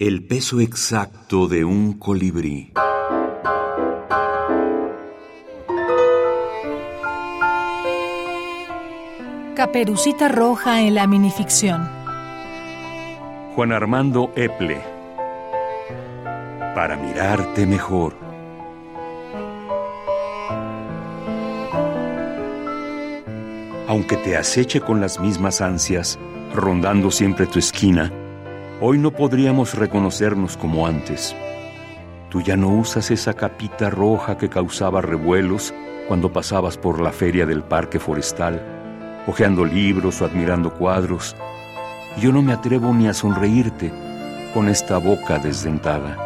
El peso exacto de un colibrí. Caperucita Roja en la minificción. Juan Armando Eple. Para mirarte mejor. Aunque te aceche con las mismas ansias, rondando siempre tu esquina, hoy no podríamos reconocernos como antes. Tú ya no usas esa capita roja que causaba revuelos cuando pasabas por la feria del parque forestal hojeando libros o admirando cuadros, yo no me atrevo ni a sonreírte con esta boca desdentada.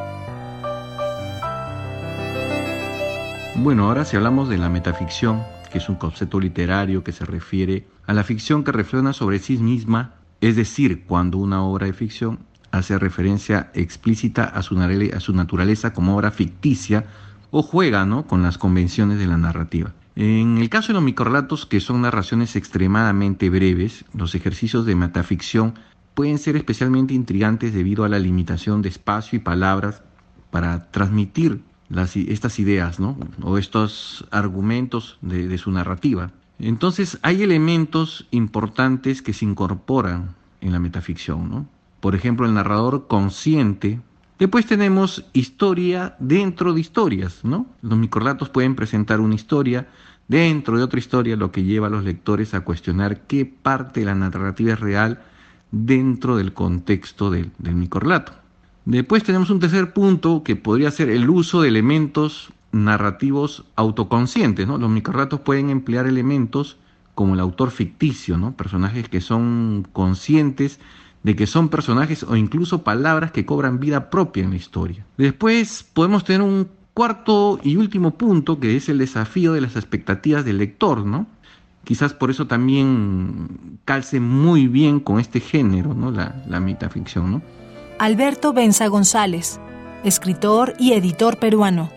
Bueno, ahora si hablamos de la metaficción, que es un concepto literario que se refiere a la ficción que refleja sobre sí misma, es decir, cuando una obra de ficción hace referencia explícita a su, naturaleza como obra ficticia o juega ¿no? con las convenciones de la narrativa. En el caso de los microrelatos, que son narraciones extremadamente breves, los ejercicios de metaficción pueden ser especialmente intrigantes debido a la limitación de espacio y palabras para transmitir estas ideas ¿no? o estos argumentos de su narrativa. Entonces hay elementos importantes que se incorporan en la metaficción. ¿no? Por ejemplo, el narrador consciente Después tenemos historia dentro de historias, ¿no? Los microrelatos pueden presentar una historia dentro de otra historia, lo que lleva a los lectores a cuestionar qué parte de la narrativa es real dentro del contexto del, del microrelato. Después tenemos un tercer punto que podría ser el uso de elementos narrativos autoconscientes, ¿no? Los microrelatos pueden emplear elementos como el autor ficticio, ¿no? Personajes que son conscientes de que son personajes o incluso palabras que cobran vida propia en la historia. Después podemos tener un cuarto y último punto que es el desafío de las expectativas del lector, ¿no? Quizás por eso también calce muy bien con este género. La, metaficción. Alberto Benza González, escritor y editor peruano.